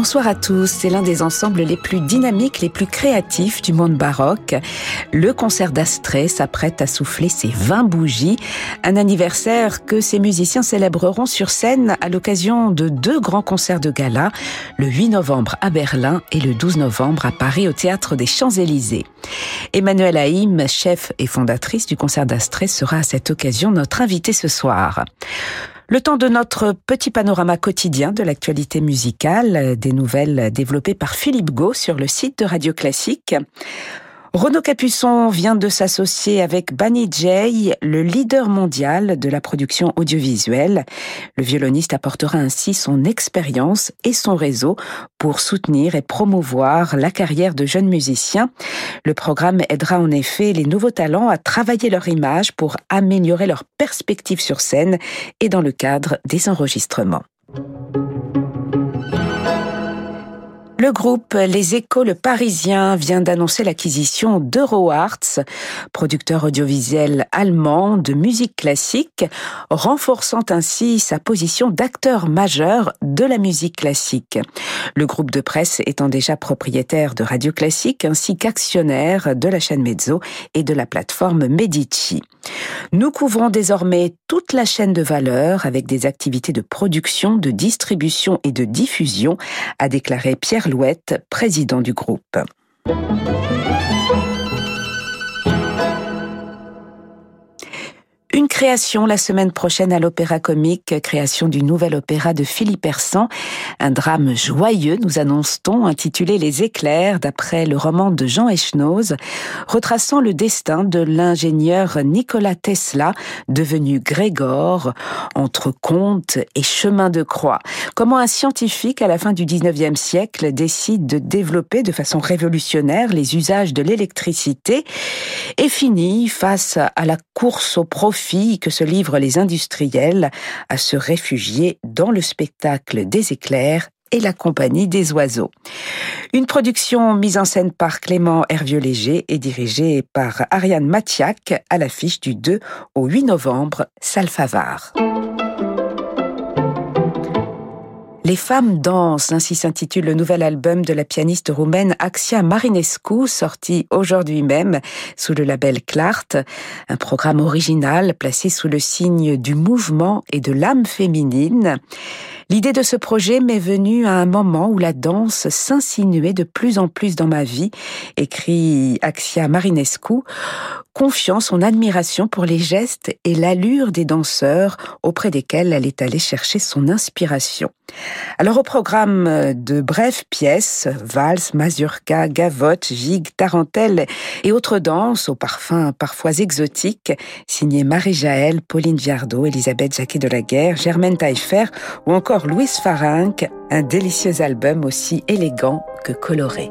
Bonsoir à tous, c'est l'un des ensembles les plus dynamiques, les plus créatifs du monde baroque. Le concert d'Astrée s'apprête à souffler ses 20 bougies, un anniversaire que ces musiciens célébreront sur scène à l'occasion de deux grands concerts de gala, le 8 novembre à Berlin et le 12 novembre à Paris au Théâtre des Champs-Élysées. Emmanuelle Haïm, chef et fondatrice du concert d'Astrée, sera à cette occasion notre invitée ce soir. Le temps de notre petit panorama quotidien de l'actualité musicale, des nouvelles développées par Philippe Gau sur le site de Radio Classique. Renaud Capuçon vient de s'associer avec Bunny Jay, le leader mondial de la production audiovisuelle. Le violoniste apportera ainsi son expérience et son réseau pour soutenir et promouvoir la carrière de jeunes musiciens. Le programme aidera en effet les nouveaux talents à travailler leur image pour améliorer leur perspective sur scène et dans le cadre des enregistrements. Le groupe Les Échos Le Parisien vient d'annoncer l'acquisition d'EuroArts, producteur audiovisuel allemand de musique classique, renforçant ainsi sa position d'acteur majeur de la musique classique. Le groupe de presse étant déjà propriétaire de Radio Classique ainsi qu'actionnaire de la chaîne Mezzo et de la plateforme Medici. Nous couvrons désormais toute la chaîne de valeur avec des activités de production, de distribution et de diffusion, a déclaré Pierre Louette, président du groupe. Une création la semaine prochaine à l'Opéra Comique, création du nouvel opéra de Philippe Hersan, un drame joyeux, nous annonce-t-on, intitulé Les éclairs, d'après le roman de Jean Echnoz, retraçant le destin de l'ingénieur Nikola Tesla, devenu Grégor, entre conte et chemin de croix. Comment un scientifique, à la fin du 19e siècle, décide de développer de façon révolutionnaire les usages de l'électricité et finit face à la course au profit que se livrent les industriels à se réfugier dans le spectacle des éclairs et la compagnie des oiseaux. Une production mise en scène par Clément Hervieux-Léger et dirigée par Ariane Mathiac à l'affiche du 2 au 8 novembre, Salfavar. Les femmes dansent, ainsi s'intitule le nouvel album de la pianiste roumaine Axia Marinescu, sorti aujourd'hui même sous le label Clart, un programme original placé sous le signe du mouvement et de l'âme féminine. L'idée de ce projet m'est venue à un moment où la danse s'insinuait de plus en plus dans ma vie, écrit Axia Marinescu, confiant son admiration pour les gestes et l'allure des danseurs auprès desquels elle est allée chercher son inspiration. Alors au programme de brèves pièces, valses, mazurka, gavotte, gigue, tarentelle et autres danses aux parfums parfois exotiques, signées Marie-Jaël, Pauline Viardot, Elisabeth Jacquet de la Guerre, Germaine Taillefer ou encore Louise Farinck, un délicieux album aussi élégant que coloré.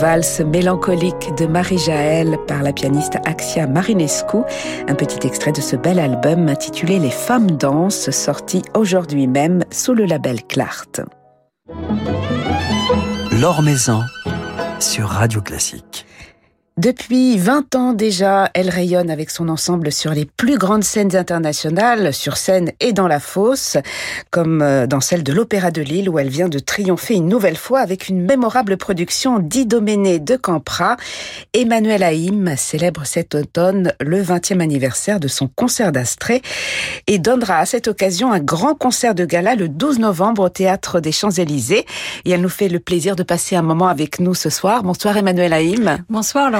Quelques valses mélancoliques de Marie-Jaël par la pianiste Axia Marinescu. Un petit extrait de ce bel album intitulé Les femmes dansent, sorti aujourd'hui même sous le label Clart. L'Or Maison sur Radio Classique. Depuis 20 ans déjà, elle rayonne avec son ensemble sur les plus grandes scènes internationales, sur scène et dans la fosse, comme euh, dans celle de l'Opéra de Lille où elle vient de triompher une nouvelle fois avec une mémorable production d'Idoménée de Campra. Emmanuel Haïm célèbre cet automne le 20e anniversaire de son concert d'Astrée et donnera à cette occasion un grand concert de gala le 12 novembre au Théâtre des Champs-Élysées. Et elle nous fait le plaisir de passer un moment avec nous ce soir. Bonsoir Emmanuel Haïm. Bonsoir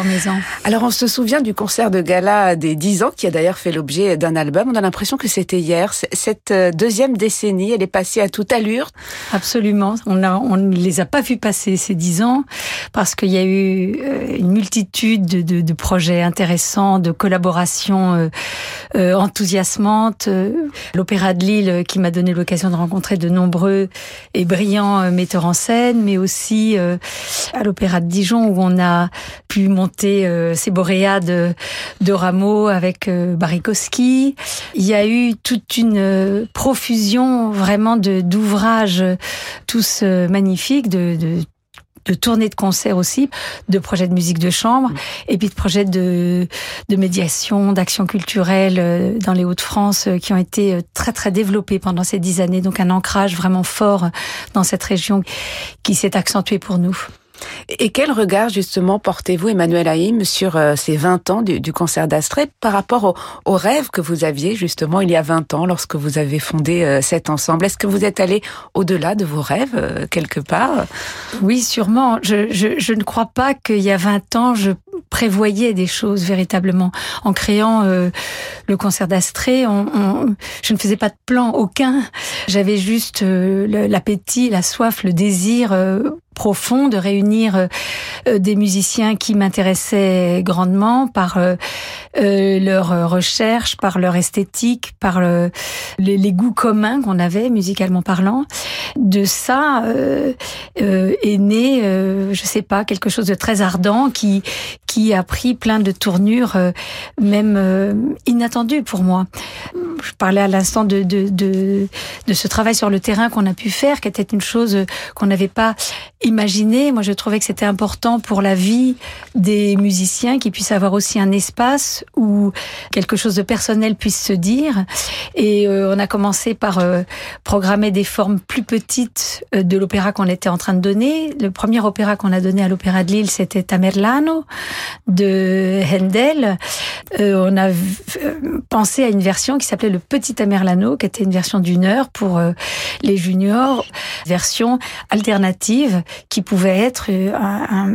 Alors on se souvient du concert de gala des 10 ans qui a d'ailleurs fait l'objet d'un album. On a l'impression que c'était hier. Cette euh, deuxième décennie, elle est passée à toute allure. Absolument. On ne on les a pas vus passer ces 10 ans parce qu'il y a eu euh, une multitude de, de, projets intéressants, de collaborations euh, enthousiasmantes. L'Opéra de Lille qui m'a donné l'occasion de rencontrer de nombreux et brillants metteurs en scène, mais aussi à l'Opéra de Dijon où on a pu monter euh, ces boréades de Rameau avec euh, Barikowski. Il y a eu toute une euh, profusion vraiment de d'ouvrages tous magnifiques, de, de de tournées de concerts aussi, de projets de musique de chambre, et puis de projets de, de médiation, d'action culturelle dans les Hauts-de-France qui ont été très très développés pendant ces dix années. Donc un ancrage vraiment fort dans cette région qui s'est accentué pour nous. Et quel regard justement portez-vous, Emmanuel Haïm, sur euh, ces 20 ans du, concert d'Astrée par rapport au, rêve que vous aviez justement il y a 20 ans lorsque vous avez fondé euh, cet ensemble? Est-ce que vous êtes allé au-delà de vos rêves euh, quelque part? Oui, sûrement. Je, je, je ne crois pas qu'il y a 20 ans, je prévoyais des choses véritablement. En créant le concert d'Astrée, on, on, je ne faisais pas de plan aucun. J'avais juste l'appétit, la soif, le désir profond de réunir euh, euh, des musiciens qui m'intéressaient grandement par euh, leur recherche, par leur esthétique, par les, goûts communs qu'on avait musicalement parlant. De ça est né, je sais pas, quelque chose de très ardent qui qui a pris plein de tournures, même inattendues pour moi. Je parlais à l'instant de, de, de, de ce travail sur le terrain qu'on a pu faire, qui était une chose qu'on n'avait pas imaginer. Moi, je trouvais que c'était important pour la vie des musiciens qu'ils puissent avoir aussi un espace où quelque chose de personnel puisse se dire. Et euh, on a commencé par euh, programmer des formes plus petites euh, de l'opéra qu'on était en train de donner. Le premier opéra qu'on a donné à l'Opéra de Lille, c'était Tamerlano de Handel. on a pensé à une version qui s'appelait le Petit Tamerlano, qui était une version d'une heure pour les juniors, version alternative qui pouvait être euh, un,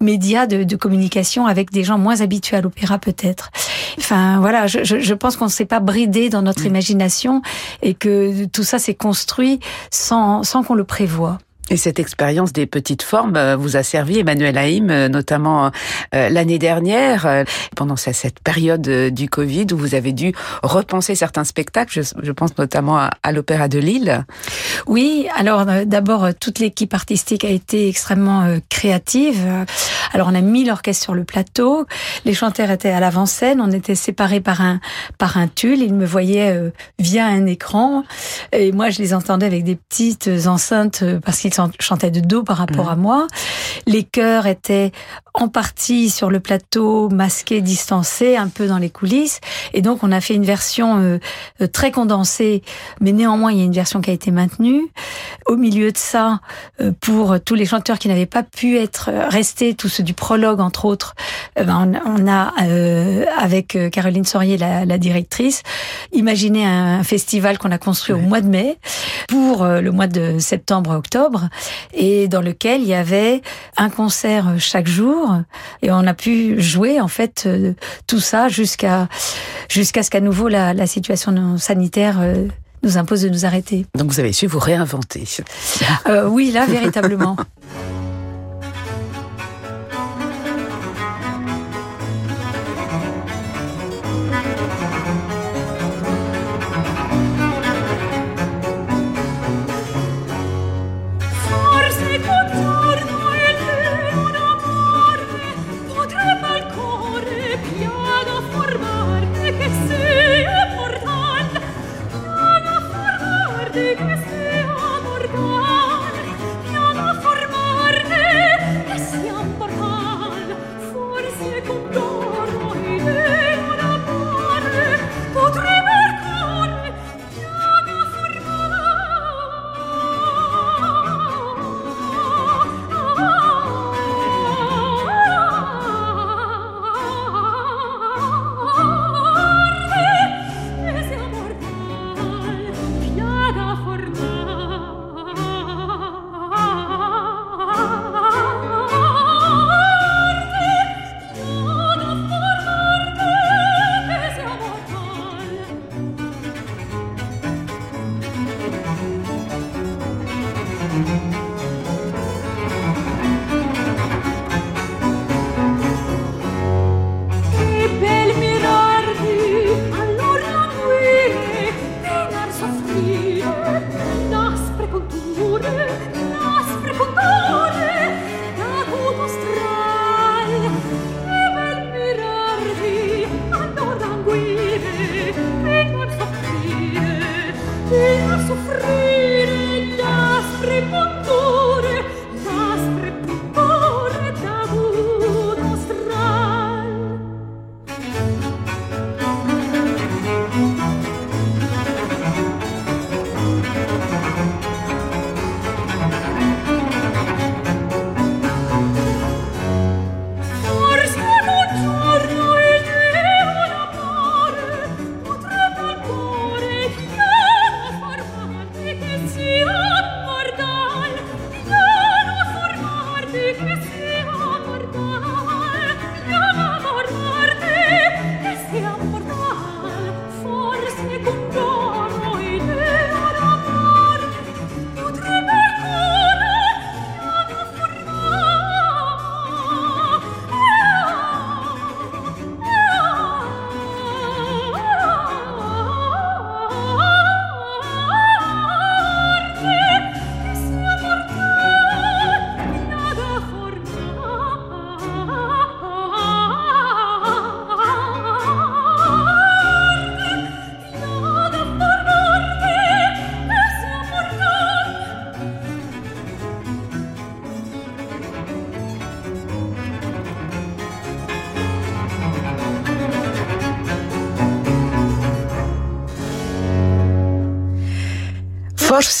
média de, communication avec des gens moins habitués à l'opéra peut-être. Enfin voilà, je, je pense qu'on ne s'est pas bridé dans notre mm. imagination et que tout ça s'est construit sans, sans qu'on le prévoie. Et cette expérience des petites formes euh, vous a servi, Emmanuel Haïm, euh, notamment euh, l'année dernière, pendant cette période du Covid, où vous avez dû repenser certains spectacles, je, pense notamment à, l'Opéra de Lille. Oui, alors d'abord, toute l'équipe artistique a été extrêmement créative. Alors on a mis l'orchestre sur le plateau, les chanteurs étaient à l'avant-scène, on était séparés par un, par un tulle, ils me voyaient via un écran, et moi je les entendais avec des petites enceintes parce qu'ils chantait de dos par rapport à moi. Les chœurs étaient en partie sur le plateau, masqués, distancés, un peu dans les coulisses. Et donc, on a fait une version euh, euh, très condensée, mais néanmoins, il y a une version qui a été maintenue. Au milieu de ça, euh, pour tous les chanteurs qui n'avaient pas pu être restés, tous ceux du prologue, entre autres, ben, on, a, avec Caroline Sorier, la, la, directrice, imaginé un festival qu'on a construit au mois de mai pour le mois de septembre-octobre et dans lequel il y avait un concert chaque jour et on a pu jouer en fait euh, tout ça jusqu'à jusqu'à ce qu'à nouveau la, la situation sanitaire euh, nous impose de nous arrêter. Donc vous avez su vous réinventer. Euh, oui, là véritablement. Tenha sofrido.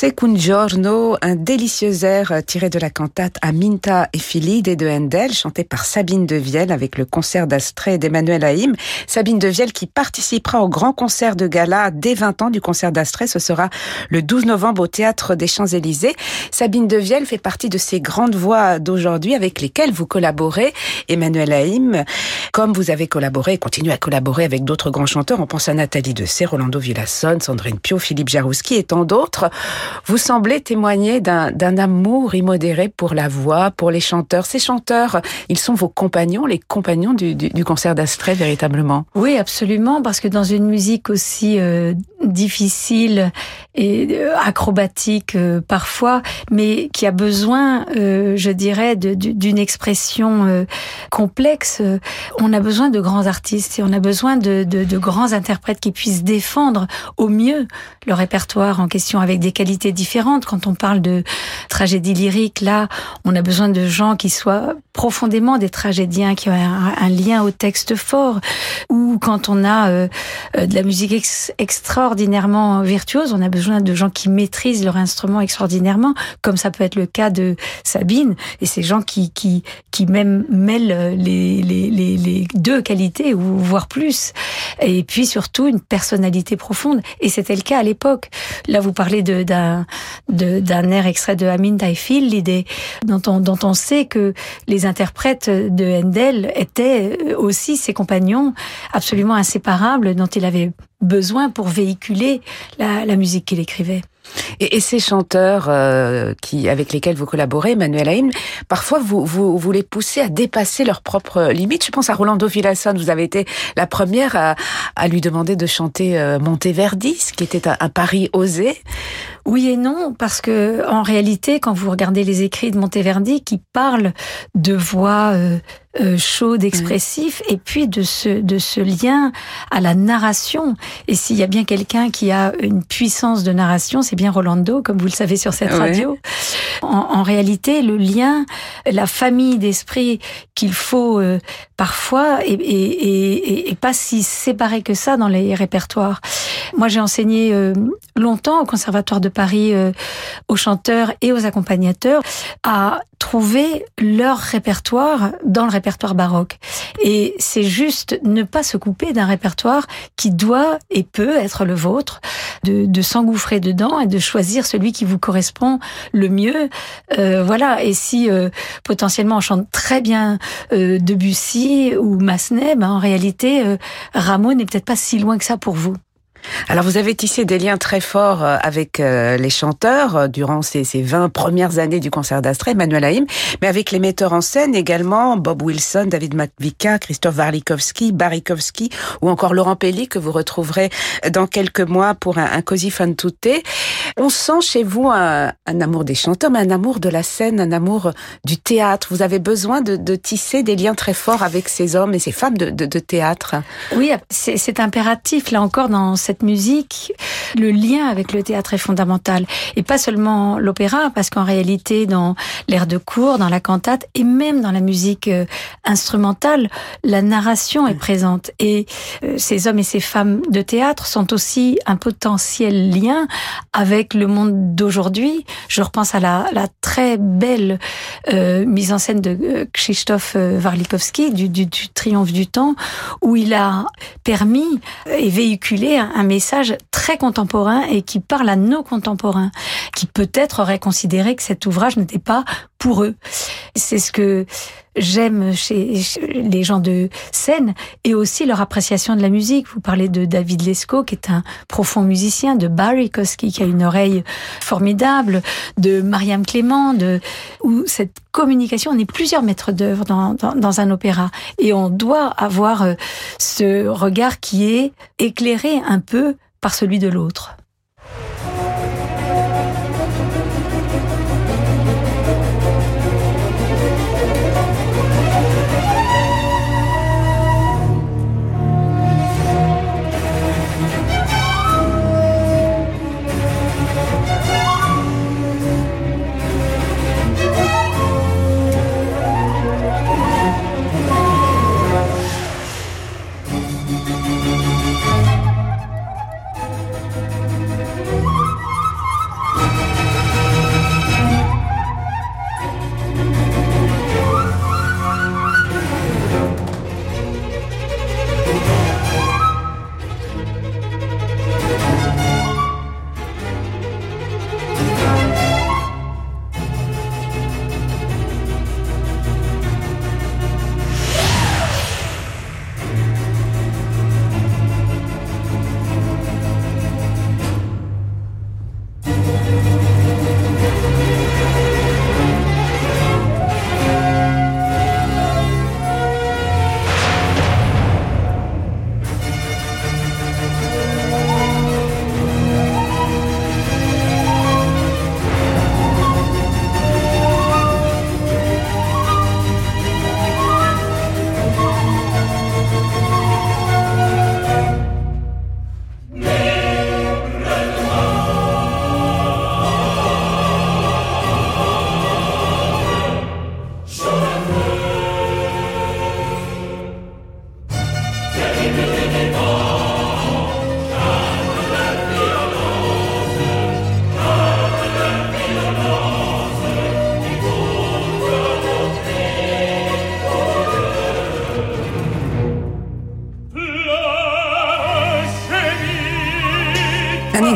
Forse un délicieux air tiré de la cantate Aminta e Filide de Handel, chanté par Sabine Devielle avec le concert d'Astrée d'Emmanuel Haïm. Sabine Devielle qui participera au grand concert de gala dès 20 ans du concert d'Astrée. Ce sera le 12 novembre au Théâtre des Champs-Élysées. Sabine Devielle fait partie de ces grandes voix d'aujourd'hui avec lesquelles vous collaborez. Emmanuel Haïm, comme vous avez collaboré et continuez à collaborer avec d'autres grands chanteurs, on pense à Nathalie Dessay, Rolando Villasson, Sandrine Pio, Philippe Jarouski et tant d'autres. Vous semblez témoigner d'un amour immodéré pour la voix, pour les chanteurs. Ces chanteurs, ils sont vos compagnons, les compagnons du, du, concert d'Astrée, véritablement? Oui, absolument, parce que dans une musique aussi euh, difficile et euh, acrobatique euh, parfois, mais qui a besoin, je dirais, d'une expression complexe, on a besoin de grands artistes et on a besoin de, de, de grands interprètes qui puissent défendre au mieux le répertoire en question avec des qualités différentes. Quand on parle de tragédie lyrique, là, on a besoin de gens qui soient profondément des tragédiens, qui ont un, lien au texte fort. Ou quand on a euh, euh, de la musique extraordinairement virtuose, on a besoin de gens qui maîtrisent leur instrument extraordinairement, comme ça peut être le cas de Sabine. Et ces gens qui qui qui même mêlent les les, les, deux qualités ou voire plus. Et puis surtout une personnalité profonde. Et c'était le cas à l'époque. Là, vous parlez d'un d'un air extrait de Amin Taifil, l'idée dont on dont on sait que les interprètes de Handel étaient aussi ses compagnons absolument inséparables dont il avait besoin pour véhiculer la, la musique qu'il écrivait. Et, et, ces chanteurs euh, qui, avec lesquels vous collaborez, Emmanuel Haïm, parfois vous, vous, vous les poussez à dépasser leurs propres limites. Je pense à Rolando Villasson, vous avez été la première à, à lui demander de chanter euh, Monteverdi, ce qui était un, un pari osé. Oui et non, parce que en réalité, quand vous regardez les écrits de Monteverdi, qui parlent de voix euh, euh, chaude, expressif, et puis de ce de ce lien à la narration. Et s'il y a bien quelqu'un qui a une puissance de narration, c'est bien Rolando, comme vous le savez sur cette radio. En, réalité, le lien, la famille d'esprit qu'il faut euh, parfois est, est, est, pas si séparé que ça dans les répertoires. Moi, j'ai enseigné euh, longtemps au Conservatoire de Paris euh, aux chanteurs et aux accompagnateurs à trouver leur répertoire dans le répertoire baroque. Et c'est juste ne pas se couper d'un répertoire qui doit et peut être le vôtre, de, de s'engouffrer dedans et de choisir celui qui vous correspond le mieux. Euh, voilà. Et si euh, potentiellement on chante très bien euh, Debussy ou Massenet, ben en réalité, euh, Rameau n'est peut-être pas si loin que ça pour vous. Alors vous avez tissé des liens très forts euh, avec euh, les chanteurs euh, durant ces, ces 20 premières années du concert d'Astrée, Emmanuel Haïm, mais avec les metteurs en scène également, Bob Wilson, David Matvika, Christophe Warlikowski, Barikowski ou encore Laurent Pelli que vous retrouverez dans quelques mois pour un, un tutte. On sent chez vous un, amour des chanteurs, mais un amour de la scène, un amour du théâtre. Vous avez besoin de, tisser des liens très forts avec ces hommes et ces femmes de, de théâtre. Oui, c'est impératif là encore dans cette cette musique, le lien avec le théâtre est fondamental. Et pas seulement l'opéra, parce qu'en réalité, dans l'air de cour, dans la cantate, et même dans la musique euh, instrumentale, la narration est présente. Et euh, ces hommes et ces femmes de théâtre sont aussi un potentiel lien avec le monde d'aujourd'hui. Je repense à la, très belle euh, mise en scène de Krzysztof Warlikowski, du, du Triomphe du temps, où il a permis et véhiculé un, un message très contemporain et qui parle à nos contemporains, qui peut-être auraient considéré que cet ouvrage n'était pas pour eux. C'est ce que j'aime chez les gens de scène et aussi leur appréciation de la musique. Vous parlez de David Lescaut qui est un profond musicien, de Barry Kosky qui a une oreille formidable, de Mariam Clément, de où cette communication, on est plusieurs maîtres d'œuvre dans, dans, dans, un opéra et on doit avoir euh, ce regard qui est éclairé un peu par celui de l'autre.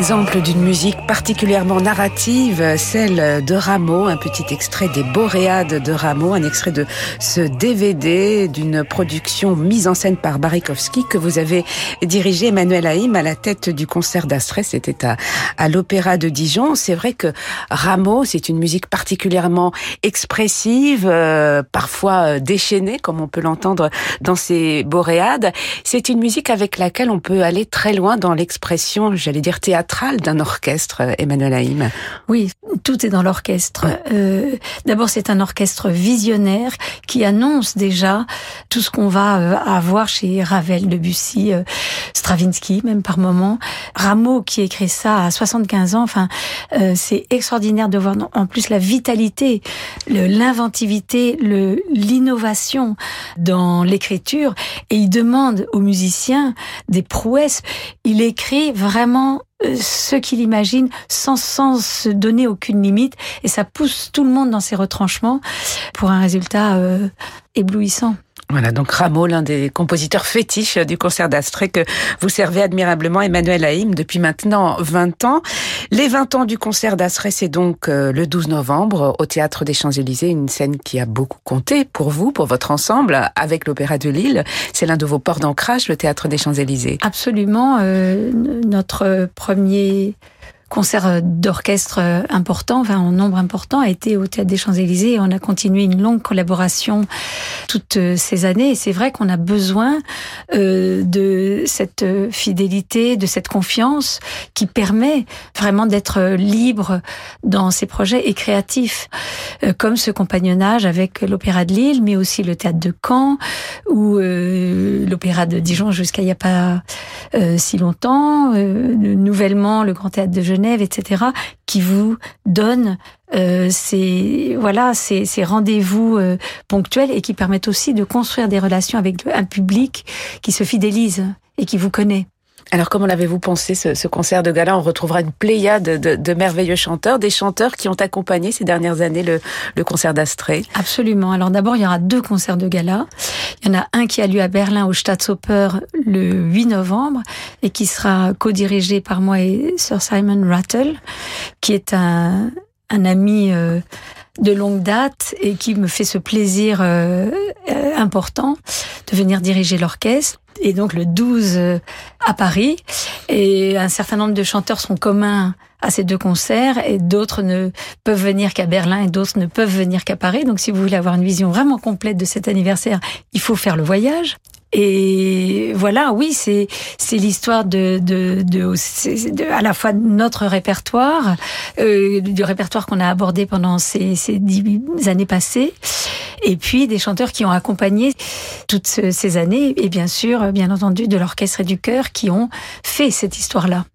Exemple d'une musique particulièrement narrative, celle de Rameau, un petit extrait des Boréades de Rameau, un extrait de ce DVD d'une production mise en scène par Barikowski que vous avez dirigé Emmanuel Haïm à la tête du concert d'Astrée, c'était à, à l'Opéra de Dijon. C'est vrai que Rameau, c'est une musique particulièrement expressive, euh, parfois déchaînée, comme on peut l'entendre dans ces Boréades. C'est une musique avec laquelle on peut aller très loin dans l'expression, j'allais dire théâtrale d'un orchestre, Emmanuel Haïm. Oui, tout est dans l'orchestre. Euh, D'abord, c'est un orchestre visionnaire qui annonce déjà tout ce qu'on va euh, avoir chez Ravel, Debussy, euh, Stravinsky, même par moment. Rameau qui écrit ça à 75 ans. Enfin, euh, c'est extraordinaire de voir en plus la vitalité, l'inventivité, l'innovation dans l'écriture. Et il demande aux musiciens des prouesses. Il écrit vraiment euh, ce qu'il imagine sans, sans se donner aucune limite et ça pousse tout le monde dans ses retranchements pour un résultat euh, éblouissant. Voilà, donc Rameau, l'un des compositeurs fétiches du concert d'Astrée que vous servez admirablement, Emmanuel Haïm, depuis maintenant 20 ans. Les 20 ans du concert d'Astrée, c'est donc euh, le 12 novembre au Théâtre des Champs-Élysées, une scène qui a beaucoup compté pour vous, pour votre ensemble, avec l'Opéra de Lille. C'est l'un de vos ports d'ancrage, le Théâtre des Champs-Élysées. Absolument. Euh, notre premier concert euh, d'orchestre euh, important, enfin en nombre important, a été au Théâtre des Champs-Élysées on a continué une longue collaboration toutes euh, ces années. Et c'est vrai qu'on a besoin de cette fidélité, de cette confiance qui permet vraiment d'être libre dans ses projets et créatif, comme ce compagnonnage avec l'Opéra de Lille, mais aussi le Théâtre de Caen ou l'Opéra de Dijon jusqu'à il n'y a pas si longtemps, nouvellement le Grand Théâtre de Genève Genève, etc., qui vous donne euh, ces voilà ces, ces rendez-vous euh, ponctuels et qui permettent aussi de construire des relations avec un public qui se fidélise et qui vous connaît. Alors comment l'avez-vous pensé ce, ce, concert de gala? On retrouvera une pléiade de, de, merveilleux chanteurs, des chanteurs qui ont accompagné ces dernières années le, le concert d'Astrée. Absolument. Alors d'abord, il y aura deux concerts de gala. Il y en a un qui a lieu à Berlin au Staatsoper le 8 novembre et qui sera co-dirigé par moi et Sir Simon Rattle, qui est un, un ami euh, de longue date et qui me fait ce plaisir euh, euh important de venir diriger l'orchestre et donc le 12 euh, à Paris. Et un certain nombre de chanteurs sont communs à ces deux concerts et d'autres ne peuvent venir qu'à Berlin et d'autres ne peuvent venir qu'à Paris. Donc si vous voulez avoir une vision vraiment complète de cet anniversaire, il faut faire le voyage. Et voilà, oui, c'est c'est l'histoire de de, de, à la fois de notre répertoire, euh, du répertoire qu'on a abordé pendant ces, ces dix années passées, et puis des chanteurs qui ont accompagné toutes ces années, et bien sûr, bien entendu, de l'orchestre et du chœur qui ont fait cette histoire-là.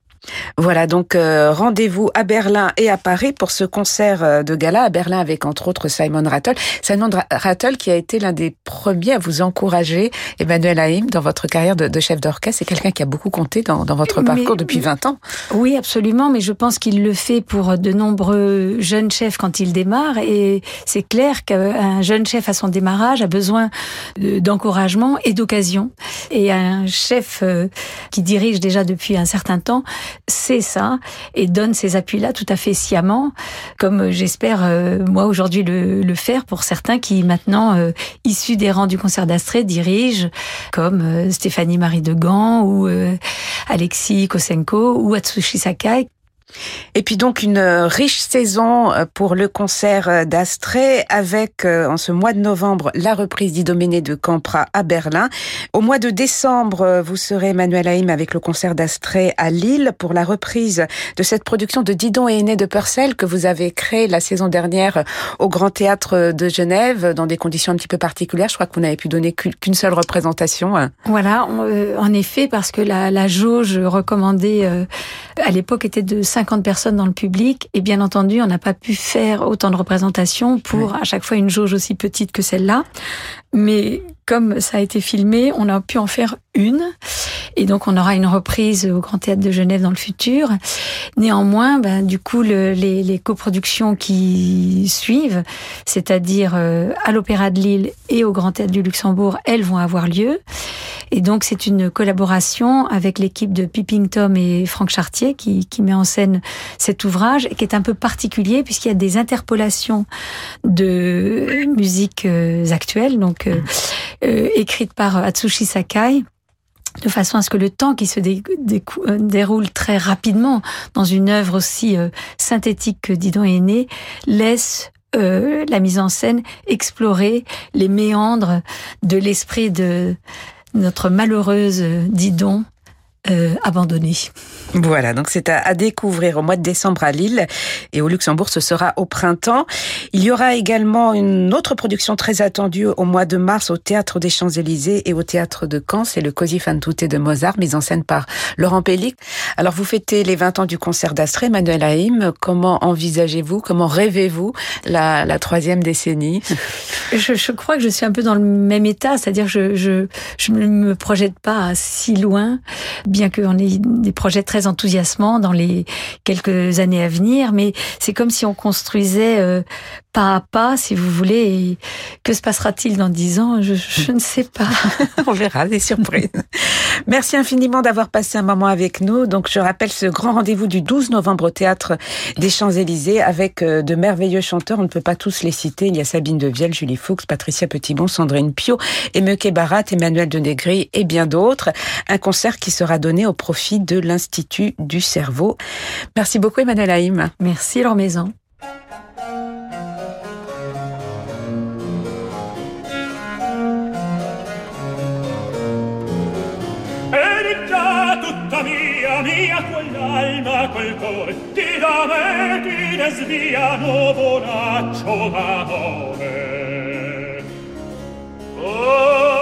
Voilà, donc euh, rendez-vous à Berlin et à Paris pour ce concert euh, de gala à Berlin avec entre autres Simon Rattle. Simon Rattle qui a été l'un des premiers à vous encourager, Emmanuel Haïm, dans votre carrière de, de chef d'orchestre. C'est quelqu'un qui a beaucoup compté dans, dans votre parcours depuis 20 ans. Oui, absolument, mais je pense qu'il le fait pour de nombreux jeunes chefs quand ils démarrent et c'est clair qu'un jeune chef à son démarrage a besoin d'encouragement et d'occasion. Et un chef euh, qui dirige déjà depuis un certain temps c'est ça et donne ces appuis-là tout à fait sciemment, comme j'espère euh, moi aujourd'hui le, faire pour certains qui maintenant, euh, issus des rangs du concert d'Astrée, dirigent, comme euh, Stéphanie Marie de Gand ou Alexis Kosenko ou Atsushi Sakai, et puis donc une euh, riche saison euh, pour le concert euh, d'Astrée avec en ce mois de novembre la reprise d'Idoménée de Campra à Berlin. Au mois de décembre, vous serez Emmanuel Haïm avec le concert d'Astrée à Lille pour la reprise de cette production de Didon et Aîné de Purcell que vous avez créée la saison dernière au Grand Théâtre de Genève dans des conditions un petit peu particulières. Je crois que vous n'avez pu donner qu'une seule représentation. Voilà, en effet, parce que la, la jauge recommandée à l'époque était de 5 50 personnes dans le public et bien entendu, on n'a pas pu faire autant de représentations pour à chaque fois une jauge aussi petite que celle-là. Mais comme ça a été filmé, on a pu en faire une. Et donc, on aura une reprise au Grand Théâtre de Genève dans le futur. Néanmoins, ben, du coup, le, les, coproductions qui suivent, c'est-à-dire euh, à l'Opéra de Lille et au Grand Théâtre du Luxembourg, elles vont avoir lieu. Et donc c'est une collaboration avec l'équipe de Pipping Tom et Franck Chartier qui, qui met en scène cet ouvrage, qui est un peu particulier puisqu'il y a des interpolations de musiques euh, actuelles, donc euh, euh, écrites par Atsushi Sakai de façon à ce que le temps qui se déroule très rapidement dans une œuvre aussi synthétique que Didon est né laisse euh, la mise en scène explorer les méandres de l'esprit de notre malheureuse Didon euh, abandonnée. Voilà, donc c'est à, découvrir au mois de décembre à Lille et au Luxembourg, ce sera au printemps. Il y aura également une autre production très attendue au mois de mars au Théâtre des Champs-Élysées et au Théâtre de Caen, c'est le Così fan tutte de Mozart, mise en scène par Laurent Pellic. Alors vous fêtez les 20 ans du concert d'Astrée, Manuel Haïm. Comment envisagez-vous, comment rêvez-vous la, la troisième décennie? Je, je, crois que je suis un peu dans le même état, c'est-à-dire je, je, je ne me projette pas si loin, bien qu'on ait des projets très enthousiasmant dans les quelques années à venir, mais c'est comme si on construisait euh, pas à pas, si vous voulez. que se passera-t-il dans dix ans? Je, je, ne sais pas. on verra des surprises. Merci infiniment d'avoir passé un moment avec nous. Donc, je rappelle ce grand rendez-vous du 12 novembre au Théâtre des Champs-Élysées avec euh, de merveilleux chanteurs. On ne peut pas tous les citer. Il y a Sabine Devielle, Julie Fuchs, Patricia Petitbon, Sandrine Pio, Emeke Barat, Emmanuel Denegri et bien d'autres. Un concert qui sera donné au profit de l'Institut du cerveau. Merci beaucoup, Emmanuel Haïm. Merci, Laure Maison. tutta mia, mia quell'alma, quel cuore, ti da me ti desviano volaccio d'amore. Oh,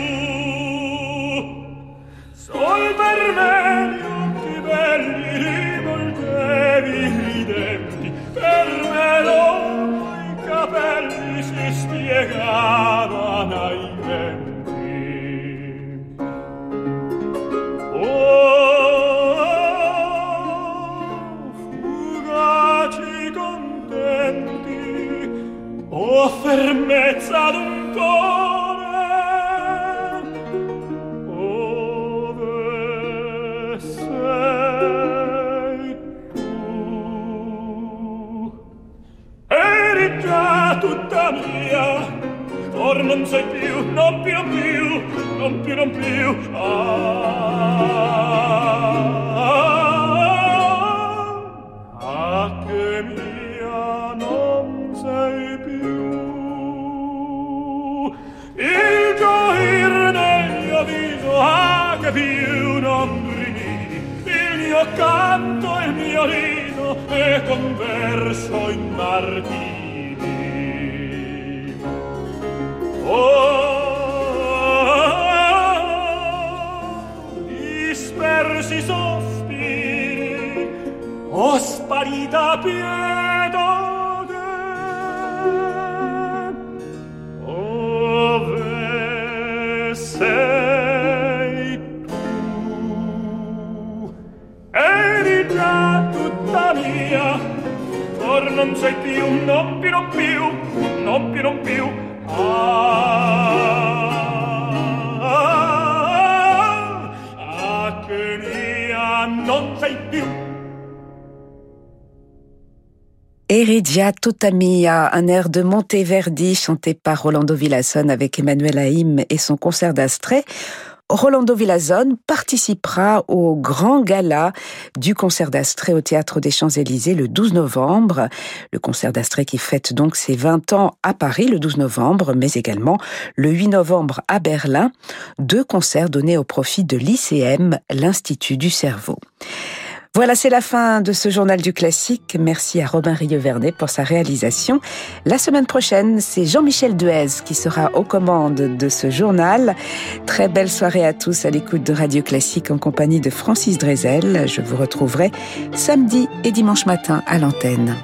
now. Eridia Totamia, un air de Monteverdi chanté par Rolando Villazone avec Emmanuel Haïm et son concert d'Astrée. Rolando Villazone participera au grand gala du concert d'Astrée au Théâtre des Champs-Élysées le 12 novembre. Le concert d'Astrée qui fête donc ses 20 ans à Paris le 12 novembre, mais également le 8 novembre à Berlin. Deux concerts donnés au profit de l'ICM, l'Institut du cerveau. Voilà, c'est la fin de ce journal du classique. Merci à Robin Rieuvernet pour sa réalisation. La semaine prochaine, c'est Jean-Michel Duez qui sera aux commandes de ce journal. Très belle soirée à tous à l'écoute de Radio Classique en compagnie de Francis Drezel. Je vous retrouverai samedi et dimanche matin à l'antenne.